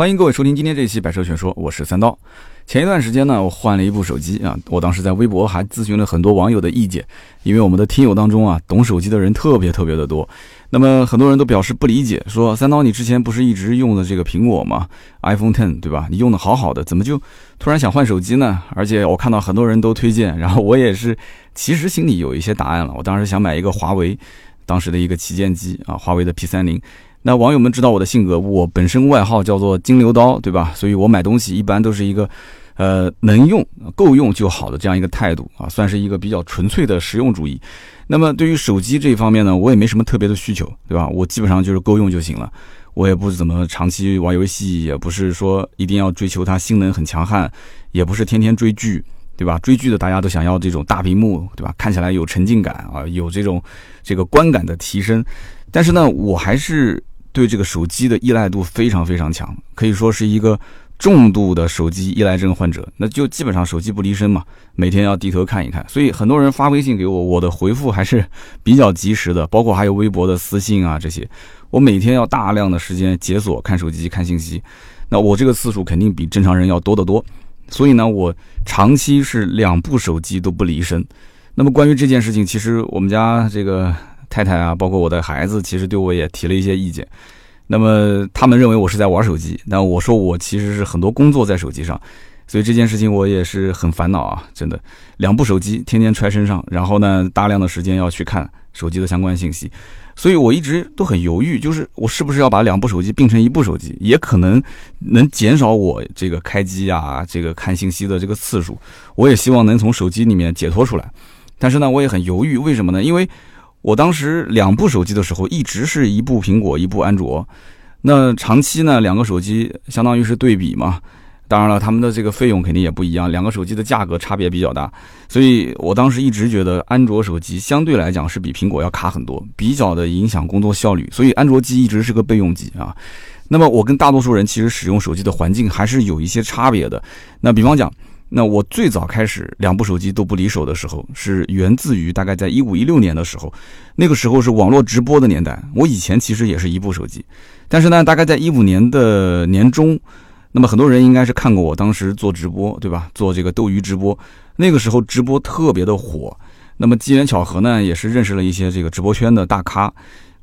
欢迎各位收听今天这一期《百车全说》，我是三刀。前一段时间呢，我换了一部手机啊，我当时在微博还咨询了很多网友的意见，因为我们的听友当中啊，懂手机的人特别特别的多。那么很多人都表示不理解，说三刀你之前不是一直用的这个苹果吗？iPhone Ten 对吧？你用的好好的，怎么就突然想换手机呢？而且我看到很多人都推荐，然后我也是其实心里有一些答案了。我当时想买一个华为当时的一个旗舰机啊，华为的 P 三零。那网友们知道我的性格，我本身外号叫做金牛刀，对吧？所以我买东西一般都是一个，呃，能用、够用就好的这样一个态度啊，算是一个比较纯粹的实用主义。那么对于手机这一方面呢，我也没什么特别的需求，对吧？我基本上就是够用就行了。我也不怎么长期玩游戏，也不是说一定要追求它性能很强悍，也不是天天追剧，对吧？追剧的大家都想要这种大屏幕，对吧？看起来有沉浸感啊，有这种这个观感的提升。但是呢，我还是。对这个手机的依赖度非常非常强，可以说是一个重度的手机依赖症患者。那就基本上手机不离身嘛，每天要低头看一看。所以很多人发微信给我，我的回复还是比较及时的，包括还有微博的私信啊这些。我每天要大量的时间解锁看手机看信息，那我这个次数肯定比正常人要多得多。所以呢，我长期是两部手机都不离身。那么关于这件事情，其实我们家这个。太太啊，包括我的孩子，其实对我也提了一些意见。那么他们认为我是在玩手机，但我说我其实是很多工作在手机上，所以这件事情我也是很烦恼啊，真的。两部手机天天揣身上，然后呢，大量的时间要去看手机的相关信息，所以我一直都很犹豫，就是我是不是要把两部手机并成一部手机，也可能能减少我这个开机啊，这个看信息的这个次数。我也希望能从手机里面解脱出来，但是呢，我也很犹豫，为什么呢？因为。我当时两部手机的时候，一直是一部苹果，一部安卓。那长期呢，两个手机相当于是对比嘛。当然了，他们的这个费用肯定也不一样，两个手机的价格差别比较大。所以我当时一直觉得安卓手机相对来讲是比苹果要卡很多，比较的影响工作效率。所以安卓机一直是个备用机啊。那么我跟大多数人其实使用手机的环境还是有一些差别的。那比方讲。那我最早开始两部手机都不离手的时候，是源自于大概在一五一六年的时候，那个时候是网络直播的年代。我以前其实也是一部手机，但是呢，大概在一五年的年中，那么很多人应该是看过我当时做直播，对吧？做这个斗鱼直播，那个时候直播特别的火。那么机缘巧合呢，也是认识了一些这个直播圈的大咖，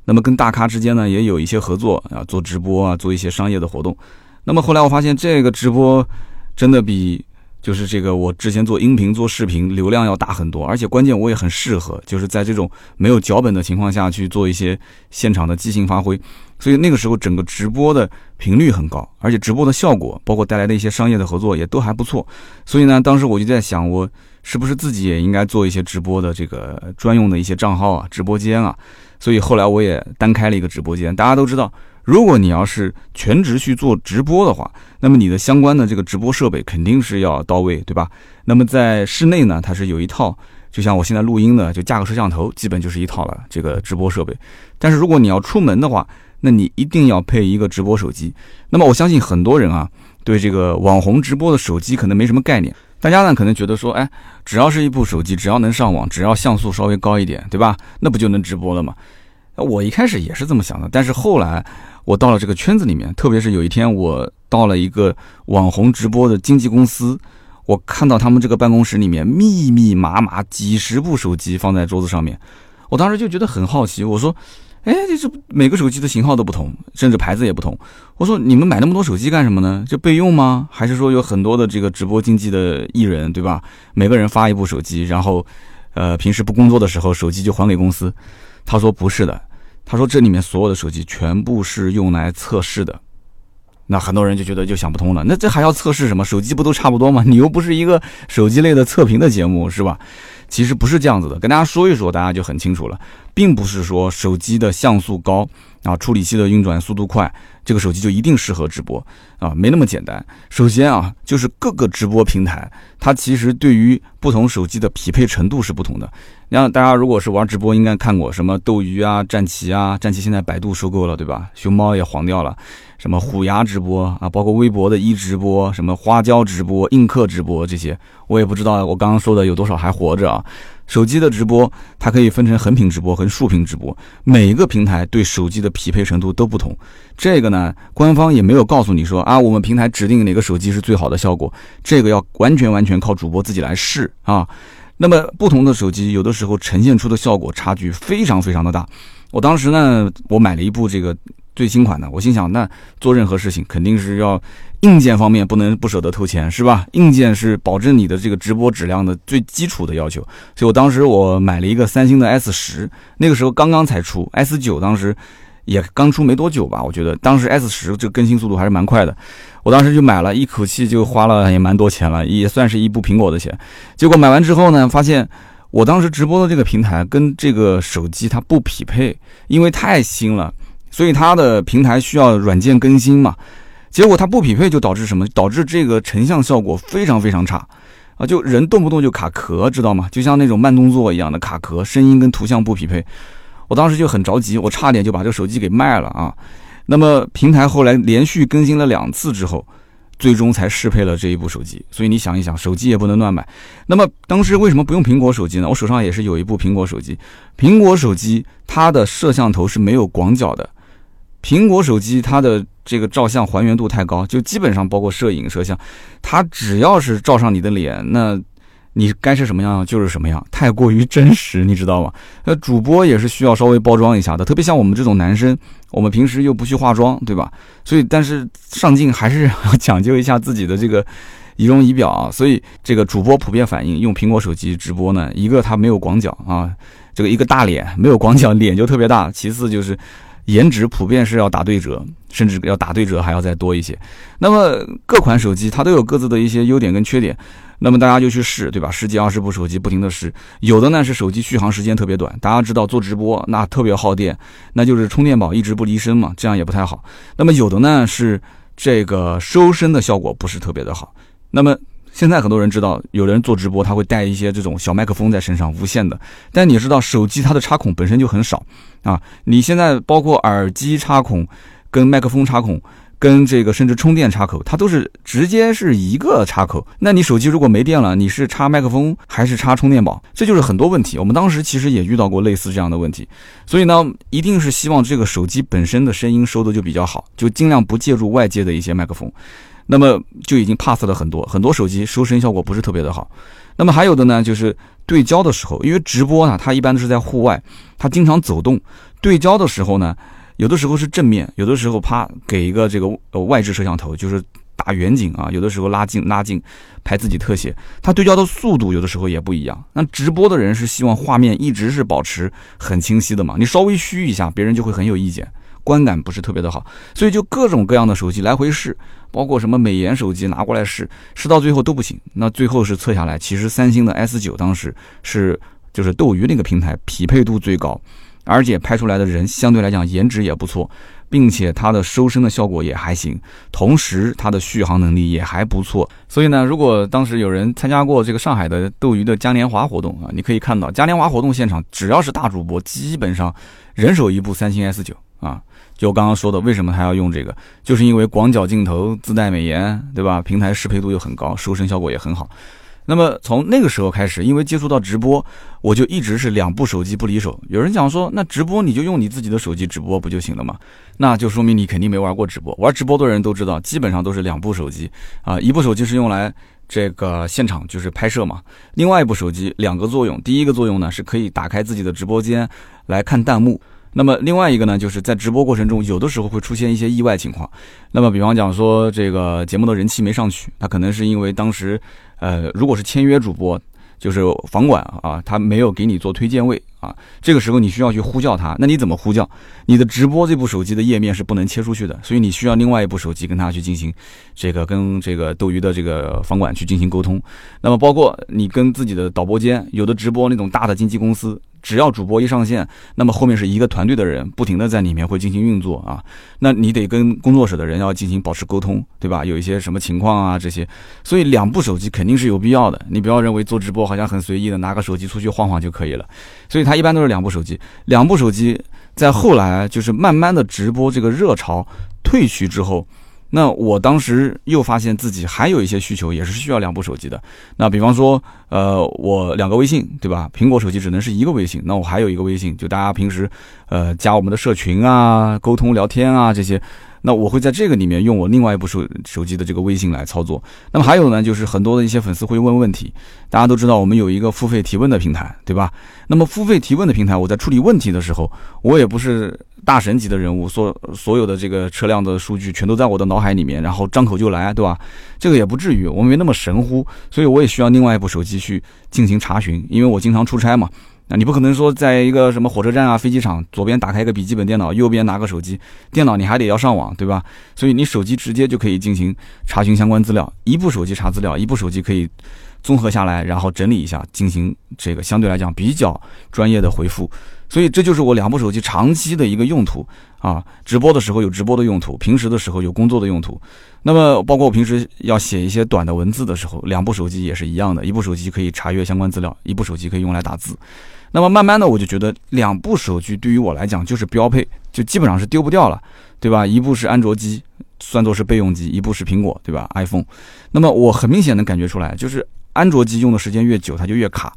那么跟大咖之间呢也有一些合作啊，做直播啊，做一些商业的活动。那么后来我发现这个直播真的比。就是这个，我之前做音频、做视频，流量要大很多，而且关键我也很适合，就是在这种没有脚本的情况下去做一些现场的即兴发挥，所以那个时候整个直播的频率很高，而且直播的效果，包括带来的一些商业的合作也都还不错。所以呢，当时我就在想，我是不是自己也应该做一些直播的这个专用的一些账号啊、直播间啊？所以后来我也单开了一个直播间。大家都知道。如果你要是全职去做直播的话，那么你的相关的这个直播设备肯定是要到位，对吧？那么在室内呢，它是有一套，就像我现在录音的，就架个摄像头，基本就是一套了这个直播设备。但是如果你要出门的话，那你一定要配一个直播手机。那么我相信很多人啊，对这个网红直播的手机可能没什么概念。大家呢可能觉得说，哎，只要是一部手机，只要能上网，只要像素稍微高一点，对吧？那不就能直播了吗？我一开始也是这么想的，但是后来。我到了这个圈子里面，特别是有一天我到了一个网红直播的经纪公司，我看到他们这个办公室里面密密麻麻几十部手机放在桌子上面，我当时就觉得很好奇，我说：“哎，这这每个手机的型号都不同，甚至牌子也不同。我说你们买那么多手机干什么呢？就备用吗？还是说有很多的这个直播经济的艺人，对吧？每个人发一部手机，然后，呃，平时不工作的时候手机就还给公司？”他说：“不是的。”他说：“这里面所有的手机全部是用来测试的，那很多人就觉得就想不通了。那这还要测试什么？手机不都差不多吗？你又不是一个手机类的测评的节目，是吧？其实不是这样子的，跟大家说一说，大家就很清楚了，并不是说手机的像素高啊，处理器的运转速度快，这个手机就一定适合直播啊，没那么简单。首先啊，就是各个直播平台，它其实对于不同手机的匹配程度是不同的。你看，大家如果是玩直播，应该看过什么斗鱼啊、战旗啊，战旗现在百度收购了，对吧？熊猫也黄掉了，什么虎牙直播啊，包括微博的一直播，什么花椒直播、映客直播这些，我也不知道我刚刚说的有多少还活着啊。手机的直播，它可以分成横屏直播和竖屏直播，每一个平台对手机的匹配程度都不同。这个呢，官方也没有告诉你说啊，我们平台指定哪个手机是最好的效果，这个要完全完全靠主播自己来试啊。那么不同的手机，有的时候呈现出的效果差距非常非常的大。我当时呢，我买了一部这个最新款的，我心想，那做任何事情肯定是要硬件方面不能不舍得投钱，是吧？硬件是保证你的这个直播质量的最基础的要求。所以我当时我买了一个三星的 S 十，那个时候刚刚才出 S 九，当时也刚出没多久吧，我觉得当时 S 十这个更新速度还是蛮快的。我当时就买了一口气就花了也蛮多钱了，也算是一部苹果的钱。结果买完之后呢，发现我当时直播的这个平台跟这个手机它不匹配，因为太新了，所以它的平台需要软件更新嘛。结果它不匹配就导致什么？导致这个成像效果非常非常差啊！就人动不动就卡壳，知道吗？就像那种慢动作一样的卡壳，声音跟图像不匹配。我当时就很着急，我差点就把这个手机给卖了啊！那么平台后来连续更新了两次之后，最终才适配了这一部手机。所以你想一想，手机也不能乱买。那么当时为什么不用苹果手机呢？我手上也是有一部苹果手机。苹果手机它的摄像头是没有广角的。苹果手机它的这个照相还原度太高，就基本上包括摄影摄像，它只要是照上你的脸，那。你该是什么样就是什么样，太过于真实，你知道吗？那 主播也是需要稍微包装一下的，特别像我们这种男生，我们平时又不去化妆，对吧？所以，但是上镜还是要讲究一下自己的这个仪容仪表啊。所以，这个主播普遍反映用苹果手机直播呢，一个它没有广角啊，这个一个大脸没有广角，脸就特别大；其次就是颜值普遍是要打对折，甚至要打对折还要再多一些。那么各款手机它都有各自的一些优点跟缺点。那么大家就去试，对吧？十几二十部手机不停的试，有的呢是手机续航时间特别短，大家知道做直播那特别耗电，那就是充电宝一直不离身嘛，这样也不太好。那么有的呢是这个收声的效果不是特别的好。那么现在很多人知道，有人做直播他会带一些这种小麦克风在身上，无线的。但你知道手机它的插孔本身就很少啊，你现在包括耳机插孔跟麦克风插孔。跟这个甚至充电插口，它都是直接是一个插口。那你手机如果没电了，你是插麦克风还是插充电宝？这就是很多问题。我们当时其实也遇到过类似这样的问题，所以呢，一定是希望这个手机本身的声音收的就比较好，就尽量不借助外界的一些麦克风。那么就已经 pass 了很多很多手机收声效果不是特别的好。那么还有的呢，就是对焦的时候，因为直播呢，它一般都是在户外，它经常走动，对焦的时候呢。有的时候是正面，有的时候啪给一个这个呃外置摄像头，就是打远景啊，有的时候拉近拉近拍自己特写，它对焦的速度有的时候也不一样。那直播的人是希望画面一直是保持很清晰的嘛，你稍微虚一下，别人就会很有意见，观感不是特别的好。所以就各种各样的手机来回试，包括什么美颜手机拿过来试，试到最后都不行。那最后是测下来，其实三星的 S 九当时是就是斗鱼那个平台匹配度最高。而且拍出来的人相对来讲颜值也不错，并且它的收声的效果也还行，同时它的续航能力也还不错。所以呢，如果当时有人参加过这个上海的斗鱼的嘉年华活动啊，你可以看到嘉年华活动现场，只要是大主播，基本上人手一部三星 S 九啊。就刚刚说的，为什么他要用这个，就是因为广角镜头自带美颜，对吧？平台适配度又很高，收声效果也很好。那么从那个时候开始，因为接触到直播，我就一直是两部手机不离手。有人讲说，那直播你就用你自己的手机直播不就行了吗？那就说明你肯定没玩过直播。玩直播的人都知道，基本上都是两部手机啊，一部手机是用来这个现场就是拍摄嘛，另外一部手机两个作用，第一个作用呢是可以打开自己的直播间来看弹幕。那么另外一个呢，就是在直播过程中，有的时候会出现一些意外情况。那么比方讲说，这个节目的人气没上去，他可能是因为当时，呃，如果是签约主播，就是房管啊，他没有给你做推荐位啊，这个时候你需要去呼叫他，那你怎么呼叫？你的直播这部手机的页面是不能切出去的，所以你需要另外一部手机跟他去进行这个跟这个斗鱼的这个房管去进行沟通。那么包括你跟自己的导播间，有的直播那种大的经纪公司。只要主播一上线，那么后面是一个团队的人不停的在里面会进行运作啊。那你得跟工作室的人要进行保持沟通，对吧？有一些什么情况啊这些，所以两部手机肯定是有必要的。你不要认为做直播好像很随意的拿个手机出去晃晃就可以了。所以它一般都是两部手机，两部手机在后来就是慢慢的直播这个热潮退去之后。那我当时又发现自己还有一些需求，也是需要两部手机的。那比方说，呃，我两个微信，对吧？苹果手机只能是一个微信，那我还有一个微信，就大家平时，呃，加我们的社群啊，沟通聊天啊这些。那我会在这个里面用我另外一部手手机的这个微信来操作。那么还有呢，就是很多的一些粉丝会问问题。大家都知道我们有一个付费提问的平台，对吧？那么付费提问的平台，我在处理问题的时候，我也不是大神级的人物，所所有的这个车辆的数据全都在我的脑海里面，然后张口就来，对吧？这个也不至于，我没那么神乎，所以我也需要另外一部手机去进行查询，因为我经常出差嘛。那你不可能说在一个什么火车站啊、飞机场，左边打开一个笔记本电脑，右边拿个手机，电脑你还得要上网，对吧？所以你手机直接就可以进行查询相关资料，一部手机查资料，一部手机可以综合下来，然后整理一下，进行这个相对来讲比较专业的回复。所以这就是我两部手机长期的一个用途啊！直播的时候有直播的用途，平时的时候有工作的用途。那么包括我平时要写一些短的文字的时候，两部手机也是一样的，一部手机可以查阅相关资料，一部手机可以用来打字。那么慢慢的，我就觉得两部手机对于我来讲就是标配，就基本上是丢不掉了，对吧？一部是安卓机，算作是备用机；一部是苹果，对吧？iPhone。那么我很明显能感觉出来，就是安卓机用的时间越久，它就越卡。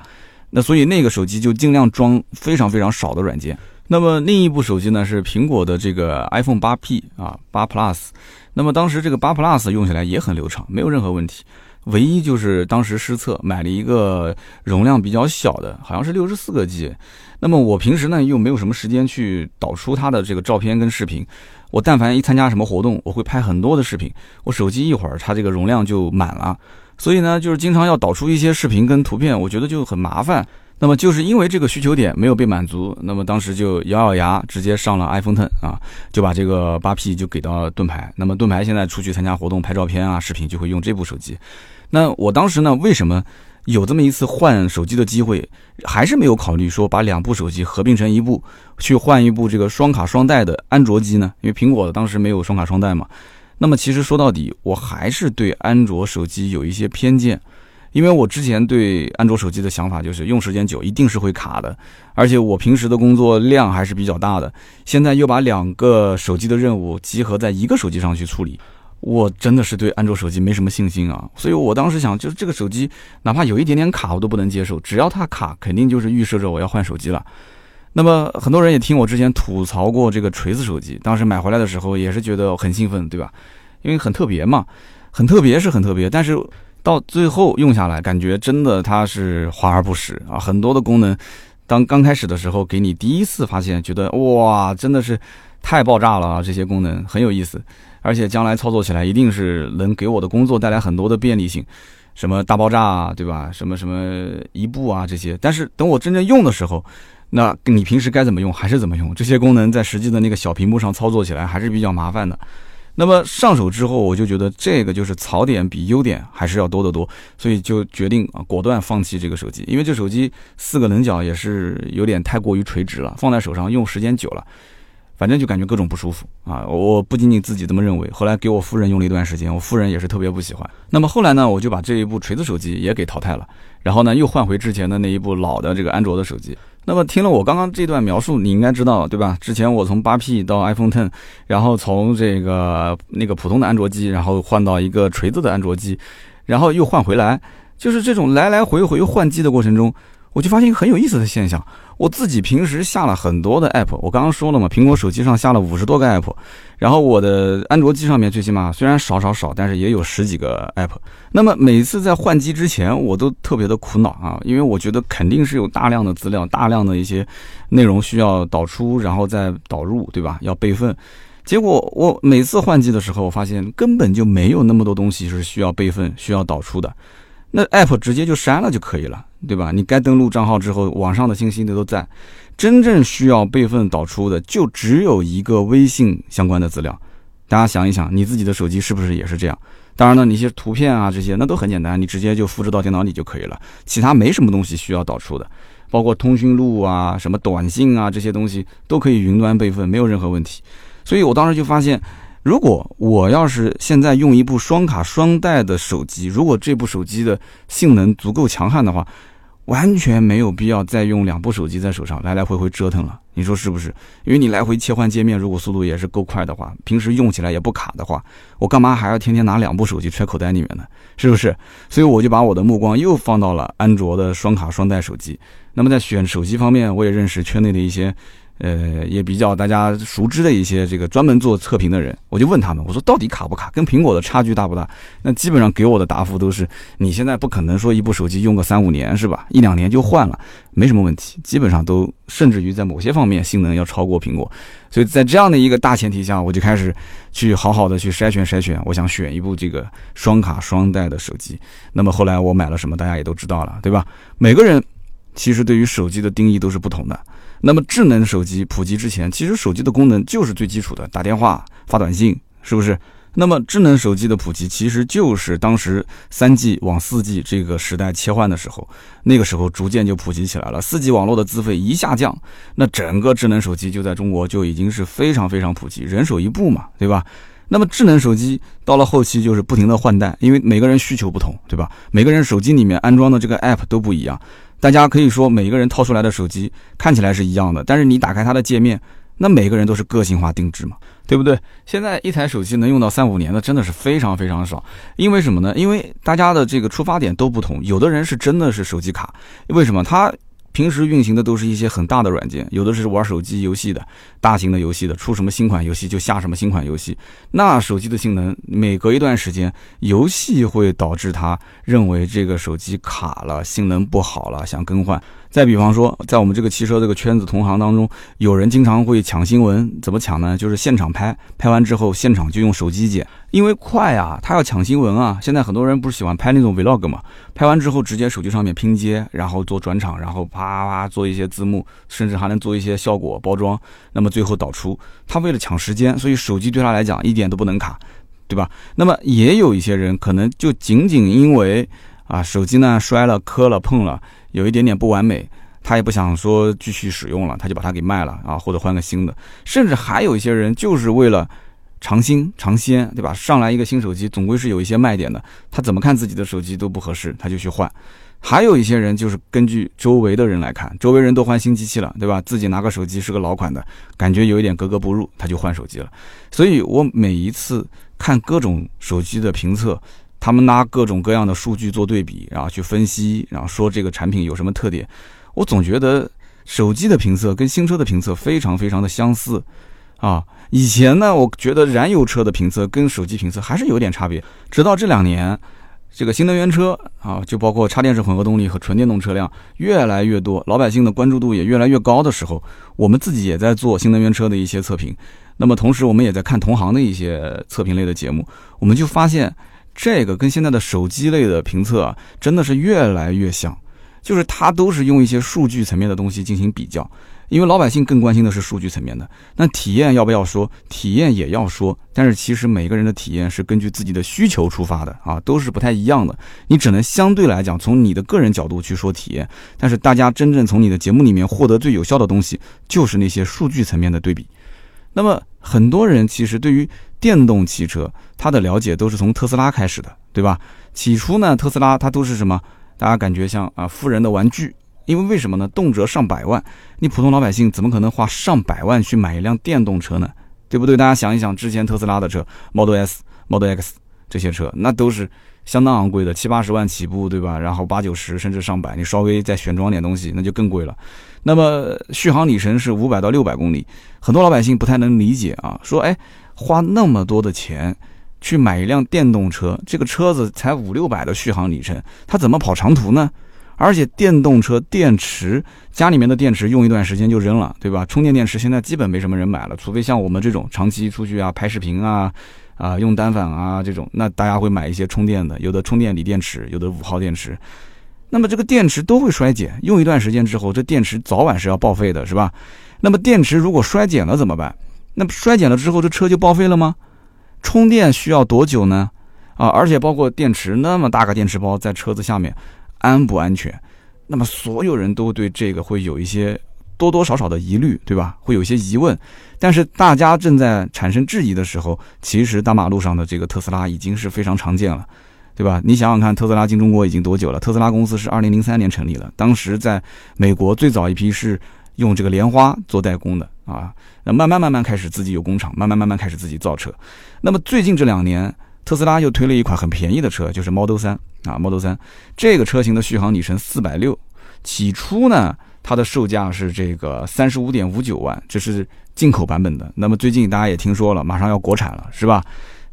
那所以那个手机就尽量装非常非常少的软件。那么另一部手机呢是苹果的这个 iPhone 八 P 啊，八 Plus。那么当时这个八 Plus 用起来也很流畅，没有任何问题。唯一就是当时失策，买了一个容量比较小的，好像是六十四个 G。那么我平时呢又没有什么时间去导出它的这个照片跟视频。我但凡一参加什么活动，我会拍很多的视频，我手机一会儿它这个容量就满了。所以呢，就是经常要导出一些视频跟图片，我觉得就很麻烦。那么就是因为这个需求点没有被满足，那么当时就咬咬牙直接上了 iPhone Ten 啊，就把这个八 P 就给到盾牌。那么盾牌现在出去参加活动拍照片啊、视频就会用这部手机。那我当时呢，为什么有这么一次换手机的机会，还是没有考虑说把两部手机合并成一部，去换一部这个双卡双待的安卓机呢？因为苹果当时没有双卡双待嘛。那么其实说到底，我还是对安卓手机有一些偏见。因为我之前对安卓手机的想法就是用时间久一定是会卡的，而且我平时的工作量还是比较大的，现在又把两个手机的任务集合在一个手机上去处理，我真的是对安卓手机没什么信心啊。所以我当时想，就是这个手机哪怕有一点点卡我都不能接受，只要它卡，肯定就是预设着我要换手机了。那么很多人也听我之前吐槽过这个锤子手机，当时买回来的时候也是觉得很兴奋，对吧？因为很特别嘛，很特别是很特别，但是。到最后用下来，感觉真的它是华而不实啊！很多的功能，当刚开始的时候给你第一次发现，觉得哇，真的是太爆炸了啊！这些功能很有意思，而且将来操作起来一定是能给我的工作带来很多的便利性，什么大爆炸啊，对吧？什么什么一步啊这些。但是等我真正用的时候，那你平时该怎么用还是怎么用，这些功能在实际的那个小屏幕上操作起来还是比较麻烦的。那么上手之后，我就觉得这个就是槽点比优点还是要多得多，所以就决定啊果断放弃这个手机，因为这手机四个棱角也是有点太过于垂直了，放在手上用时间久了，反正就感觉各种不舒服啊。我不仅仅自己这么认为，后来给我夫人用了一段时间，我夫人也是特别不喜欢。那么后来呢，我就把这一部锤子手机也给淘汰了，然后呢又换回之前的那一部老的这个安卓的手机。那么听了我刚刚这段描述，你应该知道对吧？之前我从八 P 到 iPhone Ten，然后从这个那个普通的安卓机，然后换到一个锤子的安卓机，然后又换回来，就是这种来来回回换机的过程中。我就发现一个很有意思的现象，我自己平时下了很多的 app，我刚刚说了嘛，苹果手机上下了五十多个 app，然后我的安卓机上面最起码虽然少少少，但是也有十几个 app。那么每次在换机之前，我都特别的苦恼啊，因为我觉得肯定是有大量的资料、大量的一些内容需要导出，然后再导入，对吧？要备份。结果我每次换机的时候，我发现根本就没有那么多东西是需要备份、需要导出的。那 app 直接就删了就可以了，对吧？你该登录账号之后，网上的信息那都在。真正需要备份导出的，就只有一个微信相关的资料。大家想一想，你自己的手机是不是也是这样？当然了，你些图片啊这些，那都很简单，你直接就复制到电脑里就可以了。其他没什么东西需要导出的。包括通讯录啊、什么短信啊这些东西都可以云端备份，没有任何问题。所以我当时就发现，如果我要是现在用一部双卡双待的手机，如果这部手机的性能足够强悍的话，完全没有必要再用两部手机在手上来来回回折腾了，你说是不是？因为你来回切换界面，如果速度也是够快的话，平时用起来也不卡的话，我干嘛还要天天拿两部手机揣口袋里面呢？是不是？所以我就把我的目光又放到了安卓的双卡双待手机。那么在选手机方面，我也认识圈内的一些。呃，也比较大家熟知的一些这个专门做测评的人，我就问他们，我说到底卡不卡，跟苹果的差距大不大？那基本上给我的答复都是，你现在不可能说一部手机用个三五年是吧？一两年就换了，没什么问题，基本上都甚至于在某些方面性能要超过苹果。所以在这样的一个大前提下，我就开始去好好的去筛选筛选，我想选一部这个双卡双待的手机。那么后来我买了什么，大家也都知道了，对吧？每个人其实对于手机的定义都是不同的。那么智能手机普及之前，其实手机的功能就是最基础的打电话、发短信，是不是？那么智能手机的普及，其实就是当时三 G 往四 G 这个时代切换的时候，那个时候逐渐就普及起来了。四 G 网络的资费一下降，那整个智能手机就在中国就已经是非常非常普及，人手一部嘛，对吧？那么智能手机到了后期就是不停的换代，因为每个人需求不同，对吧？每个人手机里面安装的这个 App 都不一样。大家可以说，每个人掏出来的手机看起来是一样的，但是你打开它的界面，那每个人都是个性化定制嘛，对不对？现在一台手机能用到三五年的真的是非常非常少，因为什么呢？因为大家的这个出发点都不同，有的人是真的是手机卡，为什么他？平时运行的都是一些很大的软件，有的是玩手机游戏的，大型的游戏的，出什么新款游戏就下什么新款游戏。那手机的性能，每隔一段时间，游戏会导致他认为这个手机卡了，性能不好了，想更换。再比方说，在我们这个汽车这个圈子同行当中，有人经常会抢新闻，怎么抢呢？就是现场拍，拍完之后现场就用手机剪，因为快啊，他要抢新闻啊。现在很多人不是喜欢拍那种 vlog 嘛，拍完之后直接手机上面拼接，然后做转场，然后啪啪做一些字幕，甚至还能做一些效果包装，那么最后导出。他为了抢时间，所以手机对他来讲一点都不能卡，对吧？那么也有一些人可能就仅仅因为啊手机呢摔了、磕了、碰了。有一点点不完美，他也不想说继续使用了，他就把它给卖了啊，或者换个新的。甚至还有一些人就是为了尝新尝鲜，对吧？上来一个新手机，总归是有一些卖点的。他怎么看自己的手机都不合适，他就去换。还有一些人就是根据周围的人来看，周围人都换新机器了，对吧？自己拿个手机是个老款的，感觉有一点格格不入，他就换手机了。所以我每一次看各种手机的评测。他们拿各种各样的数据做对比，然后去分析，然后说这个产品有什么特点。我总觉得手机的评测跟新车的评测非常非常的相似啊。以前呢，我觉得燃油车的评测跟手机评测还是有点差别。直到这两年，这个新能源车啊，就包括插电式混合动力和纯电动车辆越来越多，老百姓的关注度也越来越高的时候，我们自己也在做新能源车的一些测评。那么同时，我们也在看同行的一些测评类的节目，我们就发现。这个跟现在的手机类的评测啊，真的是越来越像，就是它都是用一些数据层面的东西进行比较，因为老百姓更关心的是数据层面的。那体验要不要说？体验也要说，但是其实每个人的体验是根据自己的需求出发的啊，都是不太一样的。你只能相对来讲从你的个人角度去说体验，但是大家真正从你的节目里面获得最有效的东西，就是那些数据层面的对比。那么很多人其实对于电动汽车，他的了解都是从特斯拉开始的，对吧？起初呢，特斯拉它都是什么？大家感觉像啊富人的玩具，因为为什么呢？动辄上百万，你普通老百姓怎么可能花上百万去买一辆电动车呢？对不对？大家想一想，之前特斯拉的车，Model S、Model X 这些车，那都是相当昂贵的，七八十万起步，对吧？然后八九十甚至上百，你稍微再选装点东西，那就更贵了。那么续航里程是五百到六百公里，很多老百姓不太能理解啊，说哎。花那么多的钱去买一辆电动车，这个车子才五六百的续航里程，它怎么跑长途呢？而且电动车电池家里面的电池用一段时间就扔了，对吧？充电电池现在基本没什么人买了，除非像我们这种长期出去啊拍视频啊啊用单反啊这种，那大家会买一些充电的，有的充电锂电池，有的五号电池。那么这个电池都会衰减，用一段时间之后，这电池早晚是要报废的，是吧？那么电池如果衰减了怎么办？那么衰减了之后，这车就报废了吗？充电需要多久呢？啊，而且包括电池那么大个电池包在车子下面，安不安全？那么所有人都对这个会有一些多多少少的疑虑，对吧？会有一些疑问。但是大家正在产生质疑的时候，其实大马路上的这个特斯拉已经是非常常见了，对吧？你想想看，特斯拉进中国已经多久了？特斯拉公司是二零零三年成立了，当时在美国最早一批是用这个莲花做代工的啊，那慢慢慢慢开始自己有工厂，慢慢慢慢开始自己造车。那么最近这两年，特斯拉又推了一款很便宜的车，就是 Model 3啊，Model 3这个车型的续航里程四百六，起初呢，它的售价是这个三十五点五九万，这是。进口版本的，那么最近大家也听说了，马上要国产了，是吧？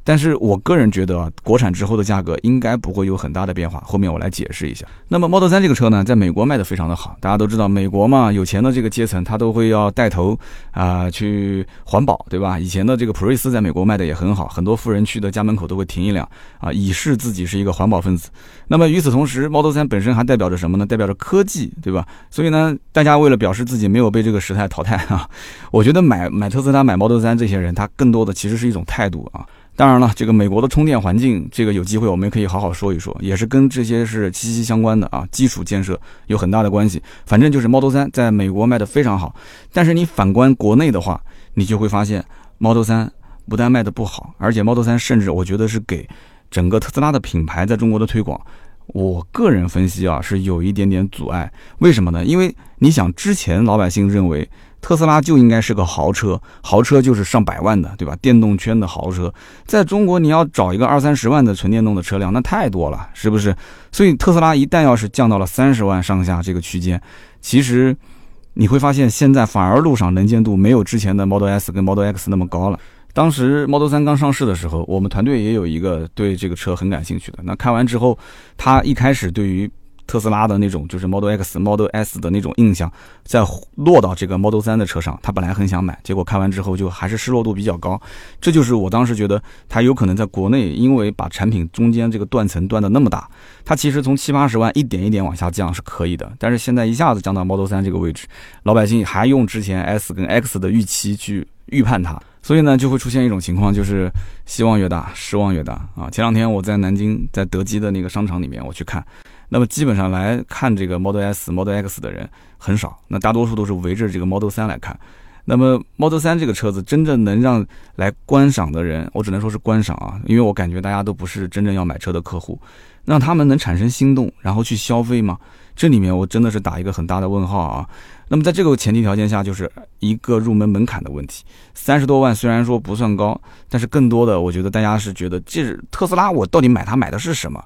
但是我个人觉得啊，国产之后的价格应该不会有很大的变化。后面我来解释一下。那么 Model 3这个车呢，在美国卖的非常的好。大家都知道，美国嘛，有钱的这个阶层，他都会要带头啊去环保，对吧？以前的这个普锐斯在美国卖的也很好，很多富人去的家门口都会停一辆啊，以示自己是一个环保分子。那么与此同时，Model 3本身还代表着什么呢？代表着科技，对吧？所以呢，大家为了表示自己没有被这个时代淘汰啊，我觉得买买特斯拉、买 Model 3这些人，他更多的其实是一种态度啊。当然了，这个美国的充电环境，这个有机会我们也可以好好说一说，也是跟这些是息息相关的啊，基础建设有很大的关系。反正就是 Model 3在美国卖的非常好，但是你反观国内的话，你就会发现 Model 3不但卖的不好，而且 Model 3甚至我觉得是给整个特斯拉的品牌在中国的推广，我个人分析啊是有一点点阻碍。为什么呢？因为你想之前老百姓认为。特斯拉就应该是个豪车，豪车就是上百万的，对吧？电动圈的豪车，在中国你要找一个二三十万的纯电动的车辆，那太多了，是不是？所以特斯拉一旦要是降到了三十万上下这个区间，其实你会发现现在反而路上能见度没有之前的 Model S 跟 Model X 那么高了。当时 Model 3刚上市的时候，我们团队也有一个对这个车很感兴趣的，那看完之后，他一开始对于特斯拉的那种就是 Model X、Model S 的那种印象，再落到这个 Model 3的车上，他本来很想买，结果看完之后就还是失落度比较高。这就是我当时觉得他有可能在国内，因为把产品中间这个断层断的那么大，它其实从七八十万一点一点往下降是可以的，但是现在一下子降到 Model 3这个位置，老百姓还用之前 S 跟 X 的预期去预判它，所以呢就会出现一种情况，就是希望越大失望越大啊。前两天我在南京在德基的那个商场里面我去看。那么基本上来看这个 Model S、Model X 的人很少，那大多数都是围着这个 Model 3来看。那么 Model 3这个车子真正能让来观赏的人，我只能说是观赏啊，因为我感觉大家都不是真正要买车的客户，让他们能产生心动，然后去消费吗？这里面我真的是打一个很大的问号啊。那么在这个前提条件下，就是一个入门门槛的问题。三十多万虽然说不算高，但是更多的我觉得大家是觉得，这特斯拉我到底买它买的是什么？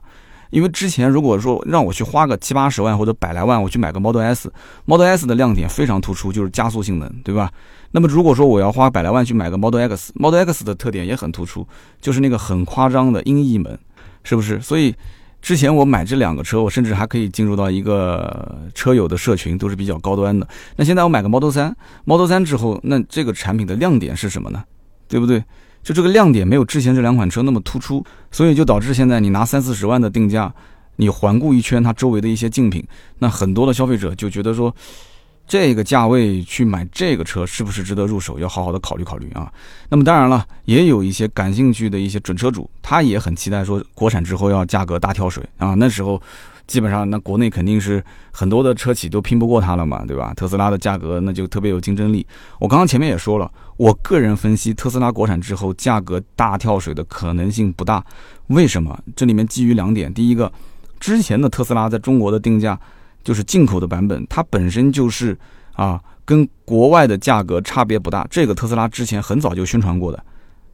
因为之前如果说让我去花个七八十万或者百来万，我去买个 Model S，Model S 的亮点非常突出，就是加速性能，对吧？那么如果说我要花百来万去买个 Model X，Model X 的特点也很突出，就是那个很夸张的音译门，是不是？所以之前我买这两个车，我甚至还可以进入到一个车友的社群，都是比较高端的。那现在我买个 Model 3，Model 3之后，那这个产品的亮点是什么呢？对不对？就这个亮点没有之前这两款车那么突出，所以就导致现在你拿三四十万的定价，你环顾一圈它周围的一些竞品，那很多的消费者就觉得说，这个价位去买这个车是不是值得入手？要好好的考虑考虑啊。那么当然了，也有一些感兴趣的一些准车主，他也很期待说国产之后要价格大跳水啊，那时候。基本上，那国内肯定是很多的车企都拼不过它了嘛，对吧？特斯拉的价格那就特别有竞争力。我刚刚前面也说了，我个人分析，特斯拉国产之后价格大跳水的可能性不大。为什么？这里面基于两点：第一个，之前的特斯拉在中国的定价就是进口的版本，它本身就是啊，跟国外的价格差别不大。这个特斯拉之前很早就宣传过的，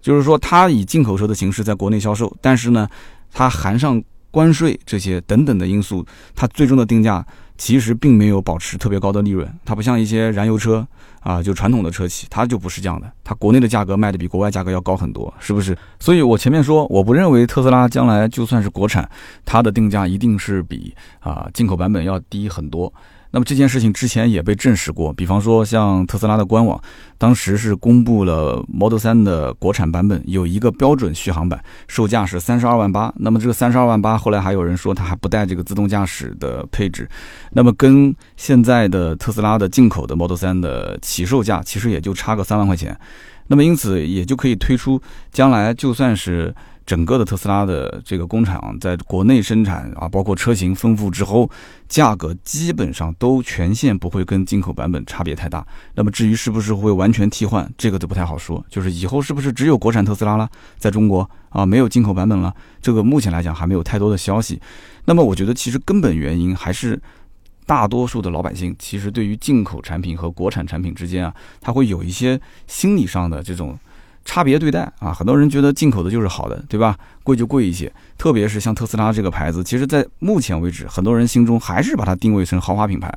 就是说它以进口车的形式在国内销售，但是呢，它含上。关税这些等等的因素，它最终的定价其实并没有保持特别高的利润。它不像一些燃油车啊，就传统的车企，它就不是这样的。它国内的价格卖的比国外价格要高很多，是不是？所以我前面说，我不认为特斯拉将来就算是国产，它的定价一定是比啊进口版本要低很多。那么这件事情之前也被证实过，比方说像特斯拉的官网，当时是公布了 Model 3的国产版本有一个标准续航版，售价是三十二万八。那么这个三十二万八，后来还有人说它还不带这个自动驾驶的配置，那么跟现在的特斯拉的进口的 Model 3的起售价其实也就差个三万块钱。那么因此也就可以推出，将来就算是整个的特斯拉的这个工厂在国内生产啊，包括车型丰富之后，价格基本上都全线不会跟进口版本差别太大。那么至于是不是会完全替换，这个都不太好说。就是以后是不是只有国产特斯拉了，在中国啊没有进口版本了，这个目前来讲还没有太多的消息。那么我觉得其实根本原因还是大多数的老百姓其实对于进口产品和国产产品之间啊，他会有一些心理上的这种。差别对待啊，很多人觉得进口的就是好的，对吧？贵就贵一些，特别是像特斯拉这个牌子，其实在目前为止，很多人心中还是把它定位成豪华品牌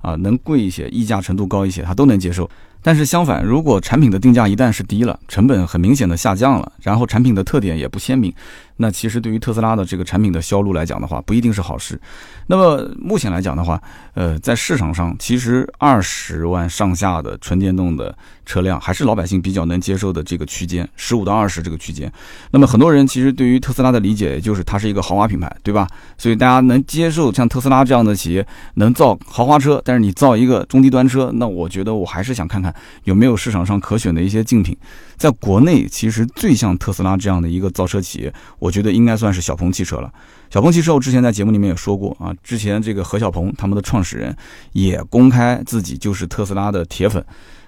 啊，能贵一些，溢价程度高一些，他都能接受。但是相反，如果产品的定价一旦是低了，成本很明显的下降了，然后产品的特点也不鲜明，那其实对于特斯拉的这个产品的销路来讲的话，不一定是好事。那么目前来讲的话，呃，在市场上，其实二十万上下的纯电动的车辆还是老百姓比较能接受的这个区间，十五到二十这个区间。那么很多人其实对于特斯拉的理解就是它是一个豪华品牌，对吧？所以大家能接受像特斯拉这样的企业能造豪华车，但是你造一个中低端车，那我觉得我还是想看看。有没有市场上可选的一些竞品？在国内，其实最像特斯拉这样的一个造车企业，我觉得应该算是小鹏汽车了。小鹏汽车，我之前在节目里面也说过啊，之前这个何小鹏他们的创始人也公开自己就是特斯拉的铁粉。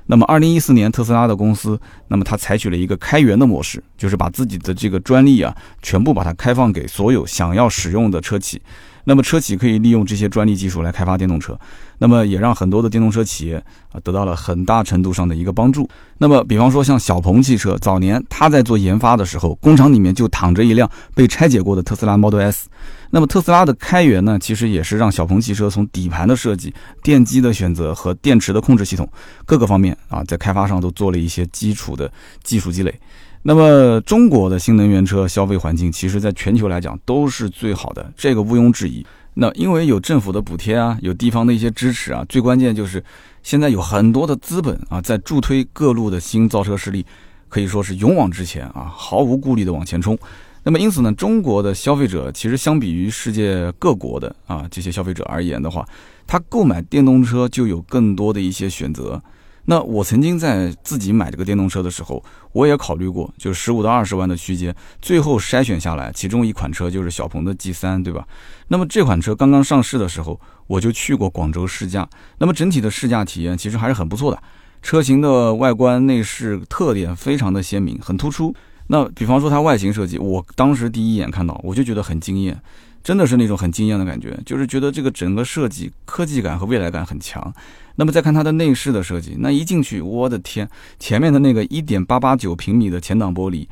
那么，二零一四年特斯拉的公司，那么他采取了一个开源的模式，就是把自己的这个专利啊，全部把它开放给所有想要使用的车企。那么车企可以利用这些专利技术来开发电动车，那么也让很多的电动车企业啊得到了很大程度上的一个帮助。那么，比方说像小鹏汽车，早年他在做研发的时候，工厂里面就躺着一辆被拆解过的特斯拉 Model S。那么特斯拉的开源呢，其实也是让小鹏汽车从底盘的设计、电机的选择和电池的控制系统各个方面啊，在开发上都做了一些基础的技术积累。那么中国的新能源车消费环境，其实在全球来讲都是最好的，这个毋庸置疑。那因为有政府的补贴啊，有地方的一些支持啊，最关键就是现在有很多的资本啊，在助推各路的新造车势力，可以说是勇往直前啊，毫无顾虑的往前冲。那么因此呢，中国的消费者其实相比于世界各国的啊这些消费者而言的话，他购买电动车就有更多的一些选择。那我曾经在自己买这个电动车的时候，我也考虑过，就十五到二十万的区间，最后筛选下来，其中一款车就是小鹏的 G 三，对吧？那么这款车刚刚上市的时候，我就去过广州试驾，那么整体的试驾体验其实还是很不错的，车型的外观内饰特点非常的鲜明，很突出。那比方说它外形设计，我当时第一眼看到，我就觉得很惊艳。真的是那种很惊艳的感觉，就是觉得这个整个设计科技感和未来感很强。那么再看它的内饰的设计，那一进去，我的天，前面的那个一点八八九平米的前挡玻璃，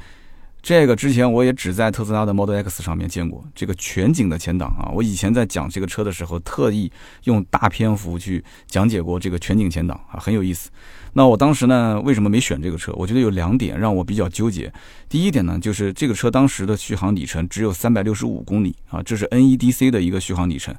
这个之前我也只在特斯拉的 Model X 上面见过这个全景的前挡啊。我以前在讲这个车的时候，特意用大篇幅去讲解过这个全景前挡啊，很有意思。那我当时呢，为什么没选这个车？我觉得有两点让我比较纠结。第一点呢，就是这个车当时的续航里程只有三百六十五公里啊，这是 NEDC 的一个续航里程。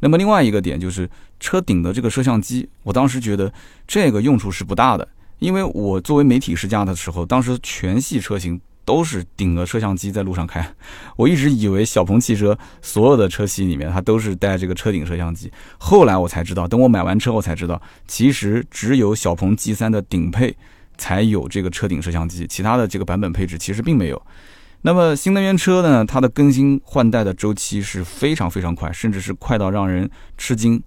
那么另外一个点就是车顶的这个摄像机，我当时觉得这个用处是不大的，因为我作为媒体试驾的时候，当时全系车型。都是顶着摄像机在路上开，我一直以为小鹏汽车所有的车系里面它都是带这个车顶摄像机，后来我才知道，等我买完车我才知道，其实只有小鹏 G3 的顶配才有这个车顶摄像机，其他的这个版本配置其实并没有。那么新能源车呢，它的更新换代的周期是非常非常快，甚至是快到让人吃惊。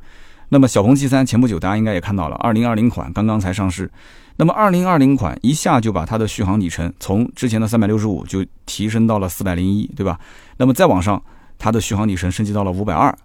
那么小鹏 G3 前不久大家应该也看到了，二零二零款刚刚才上市。那么二零二零款一下就把它的续航里程从之前的三百六十五就提升到了四百零一，对吧？那么再往上，它的续航里程升级到了五百二，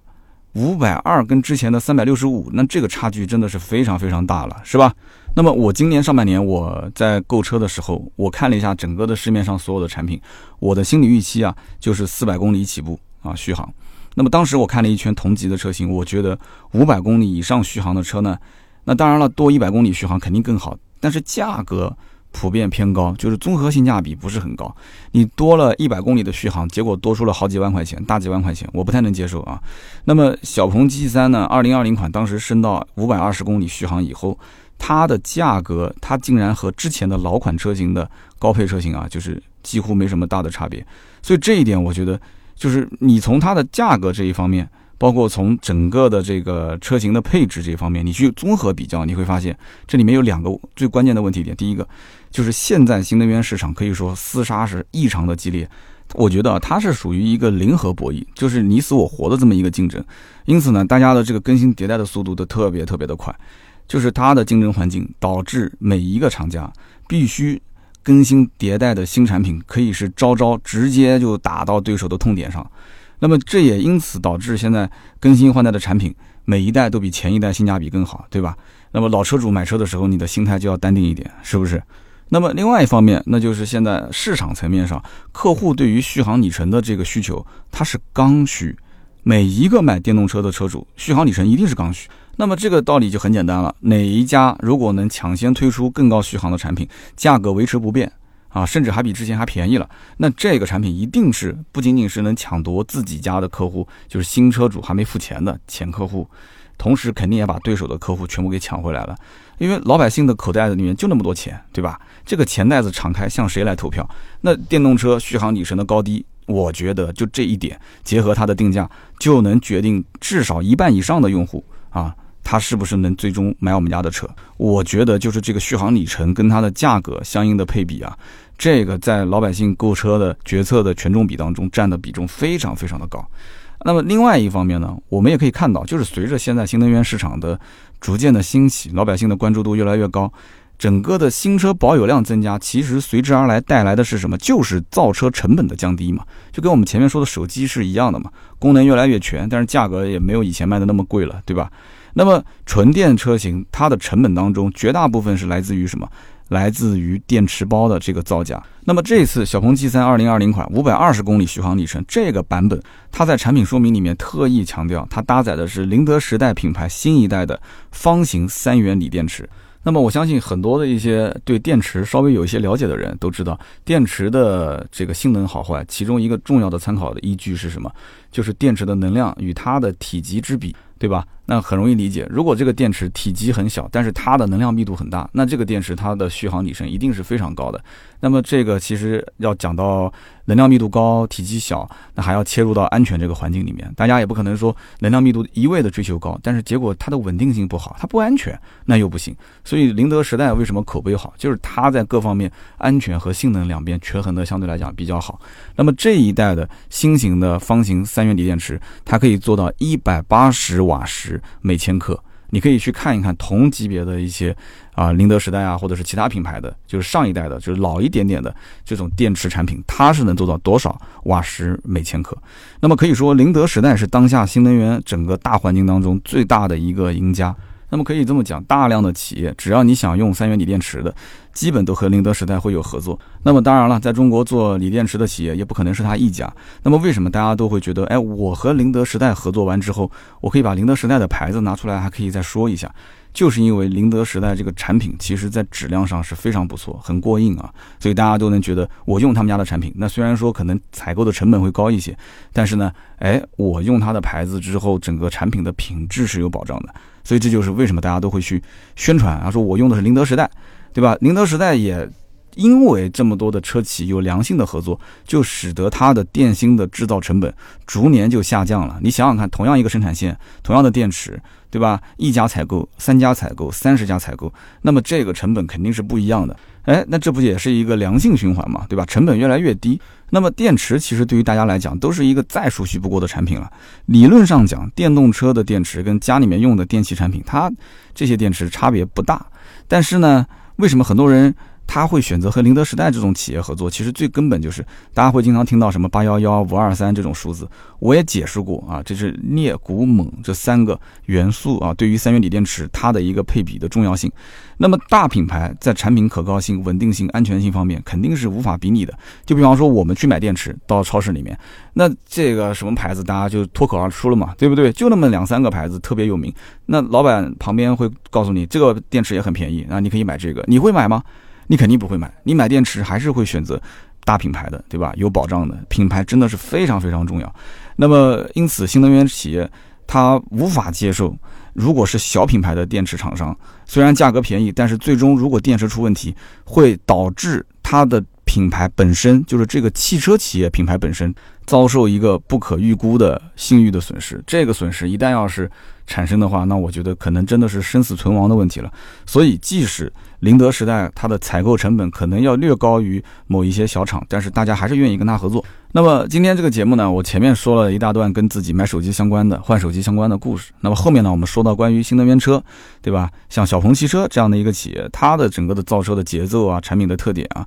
五百二跟之前的三百六十五，那这个差距真的是非常非常大了，是吧？那么我今年上半年我在购车的时候，我看了一下整个的市面上所有的产品，我的心理预期啊就是四百公里起步啊续航。那么当时我看了一圈同级的车型，我觉得五百公里以上续航的车呢，那当然了，多一百公里续航肯定更好。但是价格普遍偏高，就是综合性价比不是很高。你多了一百公里的续航，结果多出了好几万块钱，大几万块钱，我不太能接受啊。那么小鹏 G3 呢？二零二零款当时升到五百二十公里续航以后，它的价格它竟然和之前的老款车型的高配车型啊，就是几乎没什么大的差别。所以这一点我觉得，就是你从它的价格这一方面。包括从整个的这个车型的配置这方面，你去综合比较，你会发现这里面有两个最关键的问题点。第一个就是现在新能源市场可以说厮杀是异常的激烈，我觉得，它是属于一个零和博弈，就是你死我活的这么一个竞争。因此呢，大家的这个更新迭代的速度都特别特别的快，就是它的竞争环境导致每一个厂家必须更新迭代的新产品，可以是招招直接就打到对手的痛点上。那么这也因此导致现在更新换代的产品每一代都比前一代性价比更好，对吧？那么老车主买车的时候，你的心态就要淡定一点，是不是？那么另外一方面，那就是现在市场层面上，客户对于续航里程的这个需求，它是刚需。每一个买电动车的车主，续航里程一定是刚需。那么这个道理就很简单了，哪一家如果能抢先推出更高续航的产品，价格维持不变啊，甚至还比之前还便宜了，那这个产品一定是不仅仅是能抢夺自己家的客户，就是新车主还没付钱的前客户。同时，肯定也把对手的客户全部给抢回来了，因为老百姓的口袋子里面就那么多钱，对吧？这个钱袋子敞开，向谁来投票？那电动车续航里程的高低，我觉得就这一点，结合它的定价，就能决定至少一半以上的用户啊，他是不是能最终买我们家的车？我觉得就是这个续航里程跟它的价格相应的配比啊，这个在老百姓购车的决策的权重比当中占的比重非常非常的高。那么另外一方面呢，我们也可以看到，就是随着现在新能源市场的逐渐的兴起，老百姓的关注度越来越高，整个的新车保有量增加，其实随之而来带来的是什么？就是造车成本的降低嘛，就跟我们前面说的手机是一样的嘛，功能越来越全，但是价格也没有以前卖的那么贵了，对吧？那么纯电车型它的成本当中，绝大部分是来自于什么？来自于电池包的这个造价。那么这次小鹏 G 三二零二零款五百二十公里续航里程这个版本，它在产品说明里面特意强调，它搭载的是宁德时代品牌新一代的方形三元锂电池。那么我相信很多的一些对电池稍微有一些了解的人都知道，电池的这个性能好坏，其中一个重要的参考的依据是什么？就是电池的能量与它的体积之比。对吧？那很容易理解。如果这个电池体积很小，但是它的能量密度很大，那这个电池它的续航里程一定是非常高的。那么这个其实要讲到能量密度高、体积小，那还要切入到安全这个环境里面。大家也不可能说能量密度一味的追求高，但是结果它的稳定性不好，它不安全，那又不行。所以宁德时代为什么口碑好，就是它在各方面安全和性能两边权衡的相对来讲比较好。那么这一代的新型的方形三元锂电池，它可以做到一百八十。瓦时每千克，你可以去看一看同级别的一些啊，宁德时代啊，或者是其他品牌的，就是上一代的，就是老一点点的这种电池产品，它是能做到多少瓦时每千克？那么可以说，宁德时代是当下新能源整个大环境当中最大的一个赢家。那么可以这么讲，大量的企业只要你想用三元锂电池的，基本都和宁德时代会有合作。那么当然了，在中国做锂电池的企业也不可能是他一家。那么为什么大家都会觉得，哎，我和宁德时代合作完之后，我可以把宁德时代的牌子拿出来，还可以再说一下，就是因为宁德时代这个产品其实在质量上是非常不错，很过硬啊，所以大家都能觉得我用他们家的产品，那虽然说可能采购的成本会高一些，但是呢，哎，我用它的牌子之后，整个产品的品质是有保障的。所以这就是为什么大家都会去宣传啊，说我用的是宁德时代，对吧？宁德时代也因为这么多的车企有良性的合作，就使得它的电芯的制造成本逐年就下降了。你想想看，同样一个生产线，同样的电池，对吧？一家采购、三家采购、三十家采购，那么这个成本肯定是不一样的。哎，那这不也是一个良性循环嘛，对吧？成本越来越低，那么电池其实对于大家来讲都是一个再熟悉不过的产品了。理论上讲，电动车的电池跟家里面用的电器产品，它这些电池差别不大。但是呢，为什么很多人？他会选择和宁德时代这种企业合作，其实最根本就是大家会经常听到什么八幺幺五二三这种数字，我也解释过啊，这是镍钴锰这三个元素啊，对于三元锂电池它的一个配比的重要性。那么大品牌在产品可靠性、稳定性、安全性方面肯定是无法比拟的。就比方说我们去买电池到超市里面，那这个什么牌子大家就脱口而出了嘛，对不对？就那么两三个牌子特别有名，那老板旁边会告诉你这个电池也很便宜啊，你可以买这个，你会买吗？你肯定不会买，你买电池还是会选择大品牌的，对吧？有保障的品牌真的是非常非常重要。那么，因此新能源企业它无法接受，如果是小品牌的电池厂商，虽然价格便宜，但是最终如果电池出问题，会导致它的品牌本身就是这个汽车企业品牌本身遭受一个不可预估的信誉的损失。这个损失一旦要是产生的话，那我觉得可能真的是生死存亡的问题了。所以，即使宁德时代它的采购成本可能要略高于某一些小厂，但是大家还是愿意跟他合作。那么今天这个节目呢，我前面说了一大段跟自己买手机相关的、换手机相关的故事。那么后面呢，我们说到关于新能源车，对吧？像小鹏汽车这样的一个企业，它的整个的造车的节奏啊、产品的特点啊，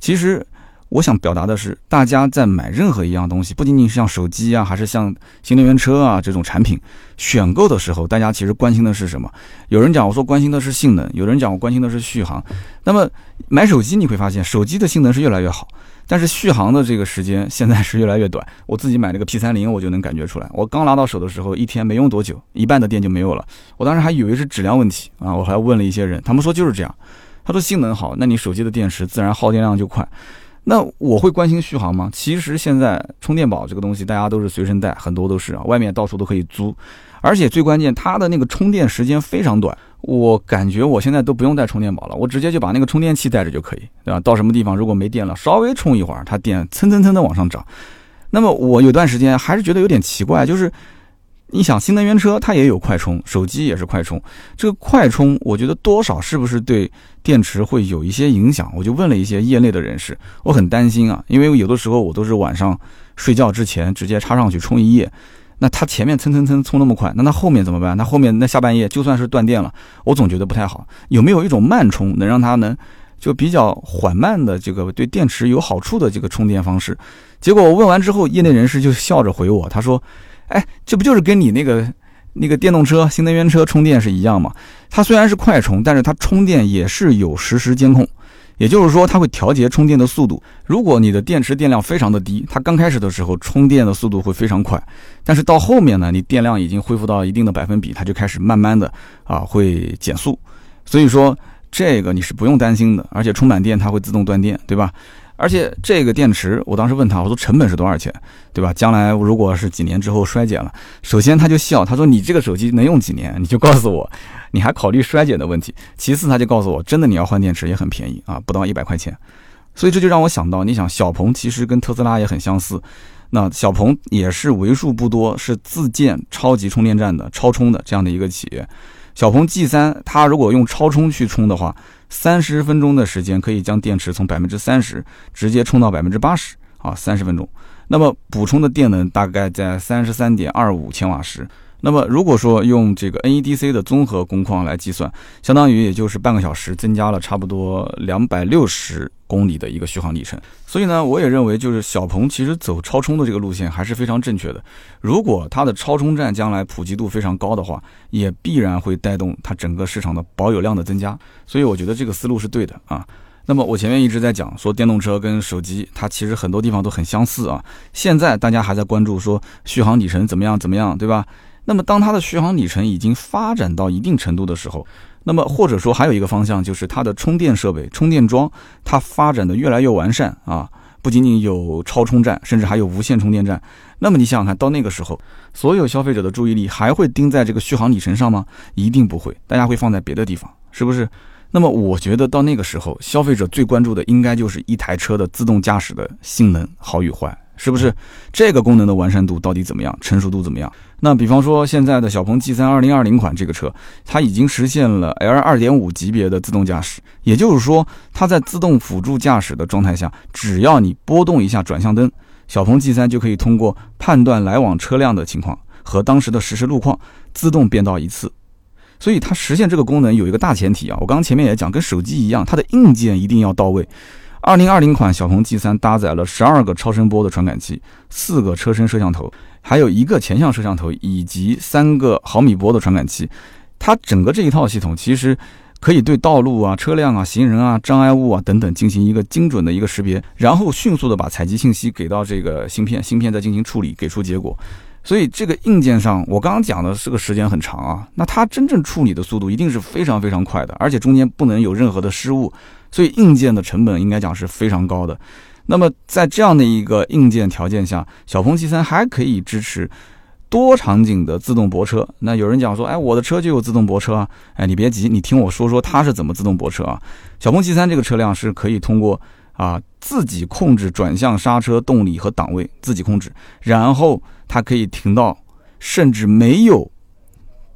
其实。我想表达的是，大家在买任何一样东西，不仅仅是像手机啊，还是像新能源车啊这种产品，选购的时候，大家其实关心的是什么？有人讲我说关心的是性能，有人讲我关心的是续航。那么买手机你会发现，手机的性能是越来越好，但是续航的这个时间现在是越来越短。我自己买那个 P 三零，我就能感觉出来，我刚拿到手的时候，一天没用多久，一半的电就没有了。我当时还以为是质量问题啊，我还问了一些人，他们说就是这样。他说性能好，那你手机的电池自然耗电量就快。那我会关心续航吗？其实现在充电宝这个东西大家都是随身带，很多都是啊，外面到处都可以租，而且最关键它的那个充电时间非常短，我感觉我现在都不用带充电宝了，我直接就把那个充电器带着就可以，对吧？到什么地方如果没电了，稍微充一会儿，它电蹭蹭蹭的往上涨。那么我有段时间还是觉得有点奇怪，就是。你想新能源车它也有快充，手机也是快充。这个快充，我觉得多少是不是对电池会有一些影响？我就问了一些业内的人士，我很担心啊，因为有的时候我都是晚上睡觉之前直接插上去充一夜，那它前面蹭蹭蹭充那么快，那它后面怎么办？那后面那下半夜就算是断电了，我总觉得不太好。有没有一种慢充，能让它能就比较缓慢的这个对电池有好处的这个充电方式？结果我问完之后，业内人士就笑着回我，他说。哎，这不就是跟你那个那个电动车、新能源车充电是一样吗？它虽然是快充，但是它充电也是有实时监控，也就是说它会调节充电的速度。如果你的电池电量非常的低，它刚开始的时候充电的速度会非常快，但是到后面呢，你电量已经恢复到一定的百分比，它就开始慢慢的啊会减速。所以说这个你是不用担心的，而且充满电它会自动断电，对吧？而且这个电池，我当时问他，我说成本是多少钱，对吧？将来如果是几年之后衰减了，首先他就笑，他说你这个手机能用几年？你就告诉我，你还考虑衰减的问题。其次他就告诉我，真的你要换电池也很便宜啊，不到一百块钱。所以这就让我想到，你想小鹏其实跟特斯拉也很相似，那小鹏也是为数不多是自建超级充电站的超充的这样的一个企业。小鹏 G 三，它如果用超充去充的话，三十分钟的时间可以将电池从百分之三十直接充到百分之八十啊，三十分钟。那么补充的电能大概在三十三点二五千瓦时。那么如果说用这个 NEDC 的综合工况来计算，相当于也就是半个小时增加了差不多两百六十公里的一个续航里程。所以呢，我也认为就是小鹏其实走超充的这个路线还是非常正确的。如果它的超充站将来普及度非常高的话，也必然会带动它整个市场的保有量的增加。所以我觉得这个思路是对的啊。那么我前面一直在讲说电动车跟手机，它其实很多地方都很相似啊。现在大家还在关注说续航里程怎么样怎么样，对吧？那么，当它的续航里程已经发展到一定程度的时候，那么或者说还有一个方向就是它的充电设备、充电桩，它发展的越来越完善啊，不仅仅有超充站，甚至还有无线充电站。那么你想想看到那个时候，所有消费者的注意力还会盯在这个续航里程上吗？一定不会，大家会放在别的地方，是不是？那么我觉得到那个时候，消费者最关注的应该就是一台车的自动驾驶的性能好与坏。是不是这个功能的完善度到底怎么样，成熟度怎么样？那比方说现在的小鹏 G3 2020款这个车，它已经实现了 L 2.5级别的自动驾驶，也就是说，它在自动辅助驾驶的状态下，只要你拨动一下转向灯，小鹏 G3 就可以通过判断来往车辆的情况和当时的实时路况，自动变道一次。所以它实现这个功能有一个大前提啊，我刚刚前面也讲，跟手机一样，它的硬件一定要到位。二零二零款小鹏 G 三搭载了十二个超声波的传感器，四个车身摄像头，还有一个前向摄像头，以及三个毫米波的传感器。它整个这一套系统其实可以对道路啊、车辆啊、行人啊、障碍物啊等等进行一个精准的一个识别，然后迅速的把采集信息给到这个芯片，芯片再进行处理，给出结果。所以这个硬件上，我刚刚讲的这个时间很长啊，那它真正处理的速度一定是非常非常快的，而且中间不能有任何的失误。所以硬件的成本应该讲是非常高的。那么在这样的一个硬件条件下，小鹏 G3 还可以支持多场景的自动泊车。那有人讲说，哎，我的车就有自动泊车啊。哎，你别急，你听我说说它是怎么自动泊车啊。小鹏 G3 这个车辆是可以通过。啊，自己控制转向、刹车、动力和档位，自己控制，然后它可以停到甚至没有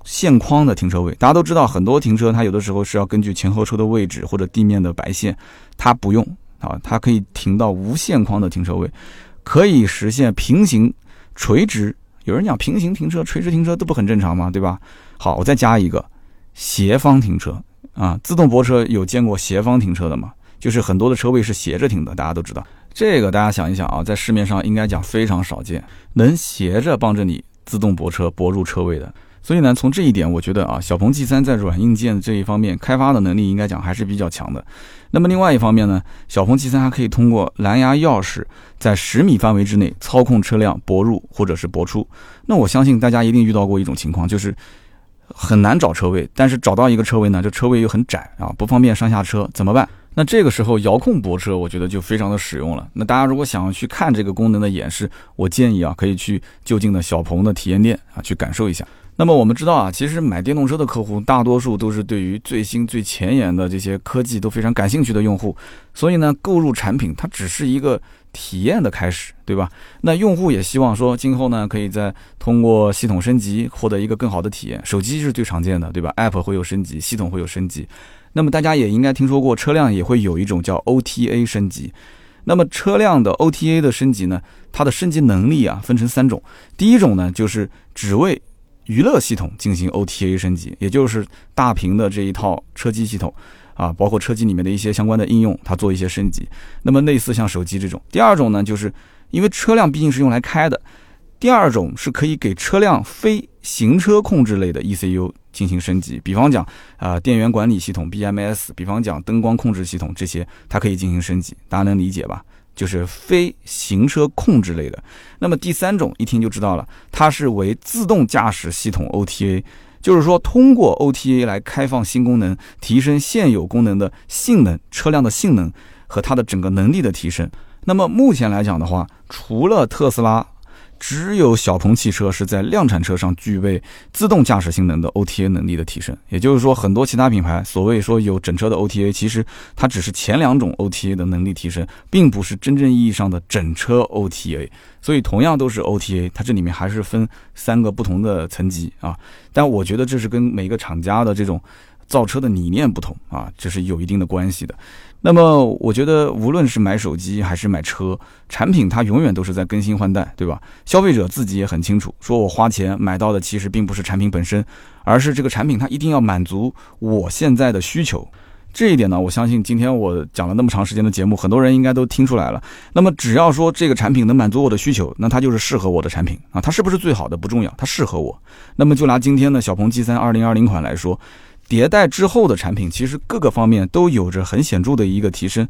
线框的停车位。大家都知道，很多停车它有的时候是要根据前后车的位置或者地面的白线，它不用啊，它可以停到无线框的停车位，可以实现平行、垂直。有人讲平行停车、垂直停车都不很正常吗？对吧？好，我再加一个斜方停车啊，自动泊车有见过斜方停车的吗？就是很多的车位是斜着停的，大家都知道这个。大家想一想啊，在市面上应该讲非常少见，能斜着帮着你自动泊车泊入车位的。所以呢，从这一点，我觉得啊，小鹏 G3 在软硬件这一方面开发的能力应该讲还是比较强的。那么另外一方面呢，小鹏 G3 还可以通过蓝牙钥匙在十米范围之内操控车辆泊入或者是泊出。那我相信大家一定遇到过一种情况，就是很难找车位，但是找到一个车位呢，这车位又很窄啊，不方便上下车，怎么办？那这个时候遥控泊车，我觉得就非常的实用了。那大家如果想要去看这个功能的演示，我建议啊，可以去就近的小鹏的体验店啊去感受一下。那么我们知道啊，其实买电动车的客户大多数都是对于最新最前沿的这些科技都非常感兴趣的用户，所以呢，购入产品它只是一个体验的开始，对吧？那用户也希望说，今后呢，可以再通过系统升级获得一个更好的体验。手机是最常见的，对吧？App 会有升级，系统会有升级。那么大家也应该听说过，车辆也会有一种叫 OTA 升级。那么车辆的 OTA 的升级呢，它的升级能力啊分成三种。第一种呢，就是只为娱乐系统进行 OTA 升级，也就是大屏的这一套车机系统啊，包括车机里面的一些相关的应用，它做一些升级。那么类似像手机这种。第二种呢，就是因为车辆毕竟是用来开的。第二种是可以给车辆非行车控制类的 ECU 进行升级，比方讲啊电源管理系统 BMS，比方讲灯光控制系统这些，它可以进行升级，大家能理解吧？就是非行车控制类的。那么第三种一听就知道了，它是为自动驾驶系统 OTA，就是说通过 OTA 来开放新功能，提升现有功能的性能，车辆的性能和它的整个能力的提升。那么目前来讲的话，除了特斯拉。只有小鹏汽车是在量产车上具备自动驾驶性能的 OTA 能力的提升，也就是说，很多其他品牌所谓说有整车的 OTA，其实它只是前两种 OTA 的能力提升，并不是真正意义上的整车 OTA。所以，同样都是 OTA，它这里面还是分三个不同的层级啊。但我觉得这是跟每个厂家的这种造车的理念不同啊，这是有一定的关系的。那么，我觉得无论是买手机还是买车，产品它永远都是在更新换代，对吧？消费者自己也很清楚，说我花钱买到的其实并不是产品本身，而是这个产品它一定要满足我现在的需求。这一点呢，我相信今天我讲了那么长时间的节目，很多人应该都听出来了。那么，只要说这个产品能满足我的需求，那它就是适合我的产品啊。它是不是最好的不重要，它适合我。那么，就拿今天的小鹏 G3 2020款来说。迭代之后的产品，其实各个方面都有着很显著的一个提升，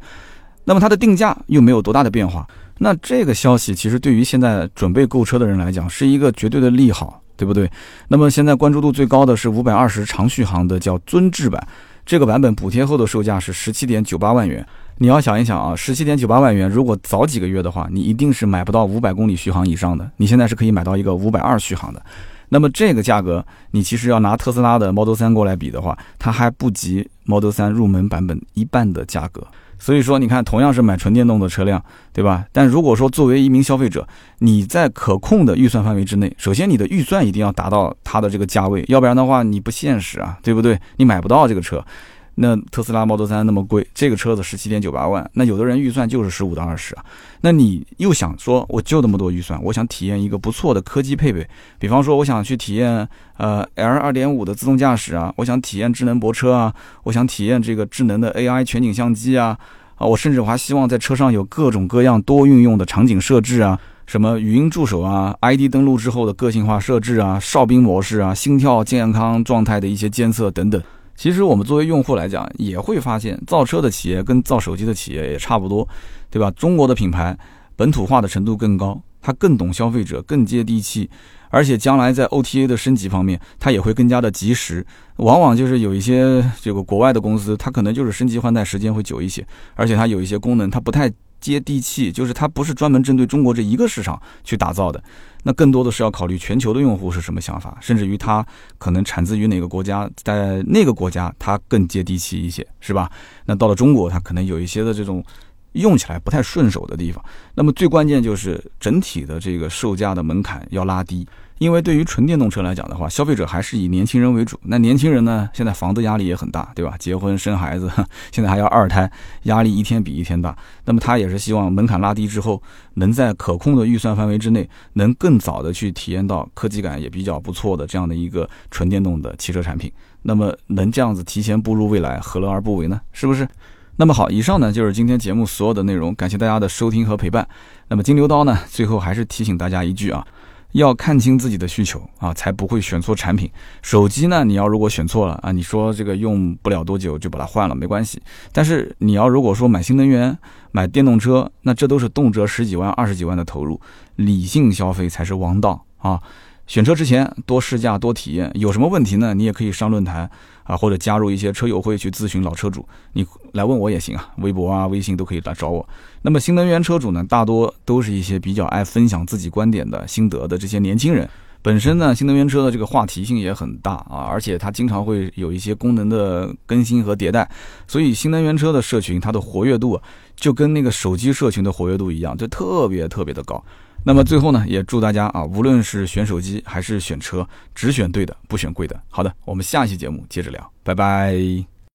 那么它的定价又没有多大的变化，那这个消息其实对于现在准备购车的人来讲是一个绝对的利好，对不对？那么现在关注度最高的是五百二十长续航的叫尊智版，这个版本补贴后的售价是十七点九八万元。你要想一想啊，十七点九八万元，如果早几个月的话，你一定是买不到五百公里续航以上的，你现在是可以买到一个五百二续航的。那么这个价格，你其实要拿特斯拉的 Model 3过来比的话，它还不及 Model 3入门版本一半的价格。所以说，你看，同样是买纯电动的车辆，对吧？但如果说作为一名消费者，你在可控的预算范围之内，首先你的预算一定要达到它的这个价位，要不然的话你不现实啊，对不对？你买不到这个车。那特斯拉 Model 3那么贵，这个车子十七点九八万，那有的人预算就是十五到二十啊。那你又想说，我就那么多预算，我想体验一个不错的科技配备，比方说我想去体验呃 L 二点五的自动驾驶啊，我想体验智能泊车啊，我想体验这个智能的 AI 全景相机啊，啊，我甚至还希望在车上有各种各样多运用的场景设置啊，什么语音助手啊，ID 登录之后的个性化设置啊，哨兵模式啊，心跳健康状态的一些监测等等。其实我们作为用户来讲，也会发现造车的企业跟造手机的企业也差不多，对吧？中国的品牌本土化的程度更高，它更懂消费者，更接地气，而且将来在 OTA 的升级方面，它也会更加的及时。往往就是有一些这个国外的公司，它可能就是升级换代时间会久一些，而且它有一些功能它不太。接地气，就是它不是专门针对中国这一个市场去打造的，那更多的是要考虑全球的用户是什么想法，甚至于它可能产自于哪个国家，在那个国家它更接地气一些，是吧？那到了中国，它可能有一些的这种用起来不太顺手的地方。那么最关键就是整体的这个售价的门槛要拉低。因为对于纯电动车来讲的话，消费者还是以年轻人为主。那年轻人呢，现在房子压力也很大，对吧？结婚生孩子，现在还要二胎，压力一天比一天大。那么他也是希望门槛拉低之后，能在可控的预算范围之内，能更早的去体验到科技感也比较不错的这样的一个纯电动的汽车产品。那么能这样子提前步入未来，何乐而不为呢？是不是？那么好，以上呢就是今天节目所有的内容，感谢大家的收听和陪伴。那么金牛刀呢，最后还是提醒大家一句啊。要看清自己的需求啊，才不会选错产品。手机呢，你要如果选错了啊，你说这个用不了多久就把它换了没关系。但是你要如果说买新能源、买电动车，那这都是动辄十几万、二十几万的投入，理性消费才是王道啊。选车之前多试驾多体验，有什么问题呢？你也可以上论坛啊，或者加入一些车友会去咨询老车主，你来问我也行啊，微博啊、微信都可以来找我。那么新能源车主呢，大多都是一些比较爱分享自己观点的心得的这些年轻人。本身呢，新能源车的这个话题性也很大啊，而且它经常会有一些功能的更新和迭代，所以新能源车的社群它的活跃度就跟那个手机社群的活跃度一样，就特别特别的高。那么最后呢，也祝大家啊，无论是选手机还是选车，只选对的，不选贵的。好的，我们下期节目接着聊，拜拜。